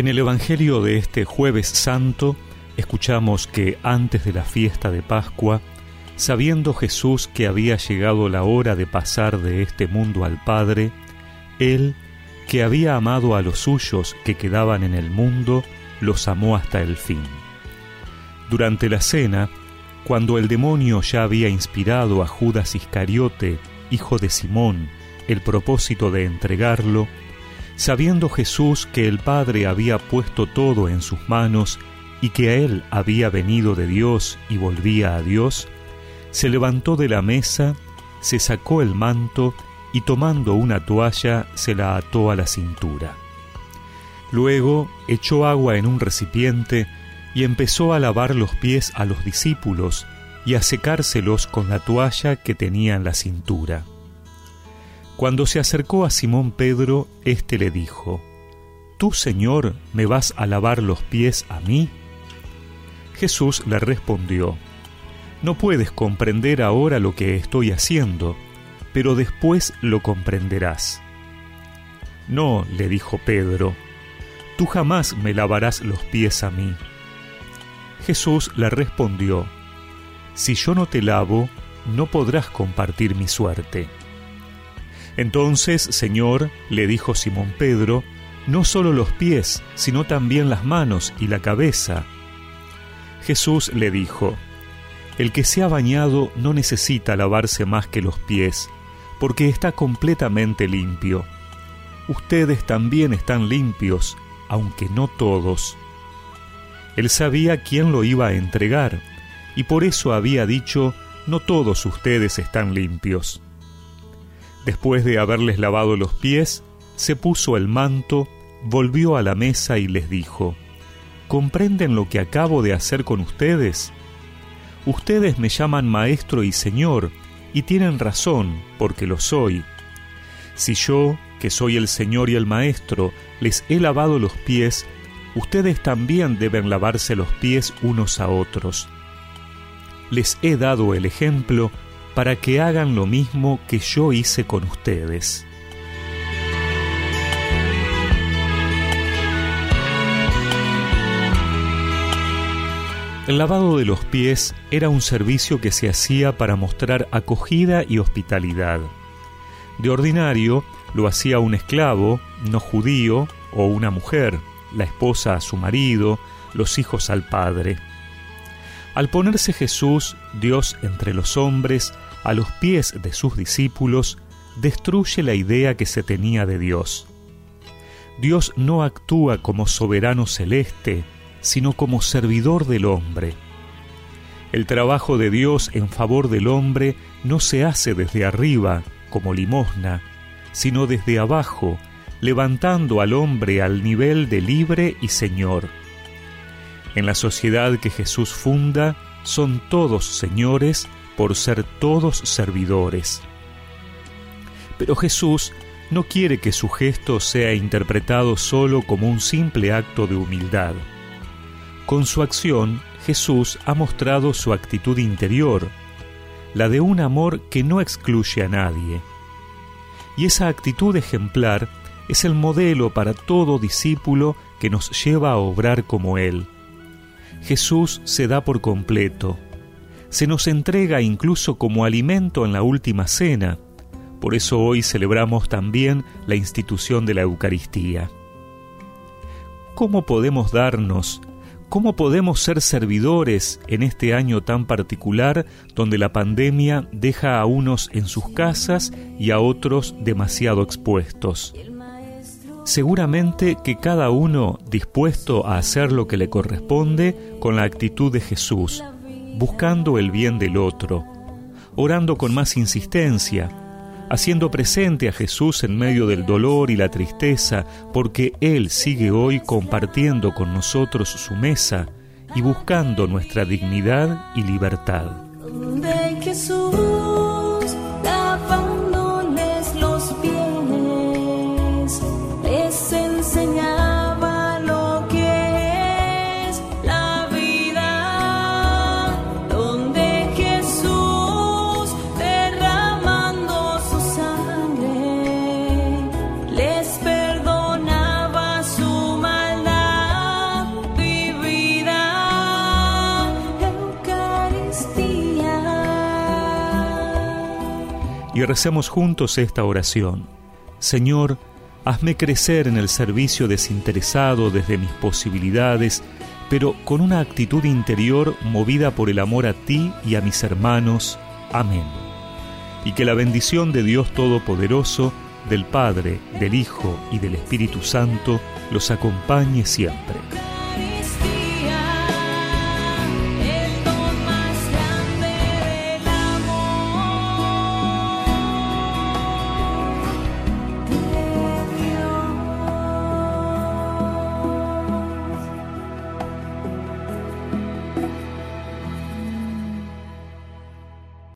En el Evangelio de este jueves santo escuchamos que antes de la fiesta de Pascua, sabiendo Jesús que había llegado la hora de pasar de este mundo al Padre, Él, que había amado a los suyos que quedaban en el mundo, los amó hasta el fin. Durante la cena, cuando el demonio ya había inspirado a Judas Iscariote, hijo de Simón, el propósito de entregarlo, sabiendo Jesús que el Padre había puesto todo en sus manos y que a él había venido de Dios y volvía a Dios, se levantó de la mesa, se sacó el manto y tomando una toalla se la ató a la cintura. Luego echó agua en un recipiente y empezó a lavar los pies a los discípulos y a secárselos con la toalla que tenía en la cintura. Cuando se acercó a Simón Pedro, éste le dijo, ¿Tú, Señor, me vas a lavar los pies a mí? Jesús le respondió, No puedes comprender ahora lo que estoy haciendo, pero después lo comprenderás. No, le dijo Pedro, tú jamás me lavarás los pies a mí. Jesús le respondió, Si yo no te lavo, no podrás compartir mi suerte. Entonces, Señor, le dijo Simón Pedro, no solo los pies, sino también las manos y la cabeza. Jesús le dijo, El que se ha bañado no necesita lavarse más que los pies, porque está completamente limpio. Ustedes también están limpios, aunque no todos. Él sabía quién lo iba a entregar, y por eso había dicho, no todos ustedes están limpios. Después de haberles lavado los pies, se puso el manto, volvió a la mesa y les dijo, ¿comprenden lo que acabo de hacer con ustedes? Ustedes me llaman maestro y señor, y tienen razón, porque lo soy. Si yo, que soy el señor y el maestro, les he lavado los pies, ustedes también deben lavarse los pies unos a otros. Les he dado el ejemplo para que hagan lo mismo que yo hice con ustedes. El lavado de los pies era un servicio que se hacía para mostrar acogida y hospitalidad. De ordinario lo hacía un esclavo, no judío, o una mujer, la esposa a su marido, los hijos al padre. Al ponerse Jesús, Dios entre los hombres, a los pies de sus discípulos, destruye la idea que se tenía de Dios. Dios no actúa como soberano celeste, sino como servidor del hombre. El trabajo de Dios en favor del hombre no se hace desde arriba, como limosna, sino desde abajo, levantando al hombre al nivel de libre y señor. En la sociedad que Jesús funda, son todos señores por ser todos servidores. Pero Jesús no quiere que su gesto sea interpretado solo como un simple acto de humildad. Con su acción, Jesús ha mostrado su actitud interior, la de un amor que no excluye a nadie. Y esa actitud ejemplar es el modelo para todo discípulo que nos lleva a obrar como Él. Jesús se da por completo, se nos entrega incluso como alimento en la última cena, por eso hoy celebramos también la institución de la Eucaristía. ¿Cómo podemos darnos ¿Cómo podemos ser servidores en este año tan particular donde la pandemia deja a unos en sus casas y a otros demasiado expuestos? Seguramente que cada uno dispuesto a hacer lo que le corresponde con la actitud de Jesús, buscando el bien del otro, orando con más insistencia, haciendo presente a Jesús en medio del dolor y la tristeza, porque Él sigue hoy compartiendo con nosotros su mesa y buscando nuestra dignidad y libertad. Y recemos juntos esta oración. Señor, hazme crecer en el servicio desinteresado desde mis posibilidades, pero con una actitud interior movida por el amor a ti y a mis hermanos. Amén. Y que la bendición de Dios Todopoderoso, del Padre, del Hijo y del Espíritu Santo los acompañe siempre.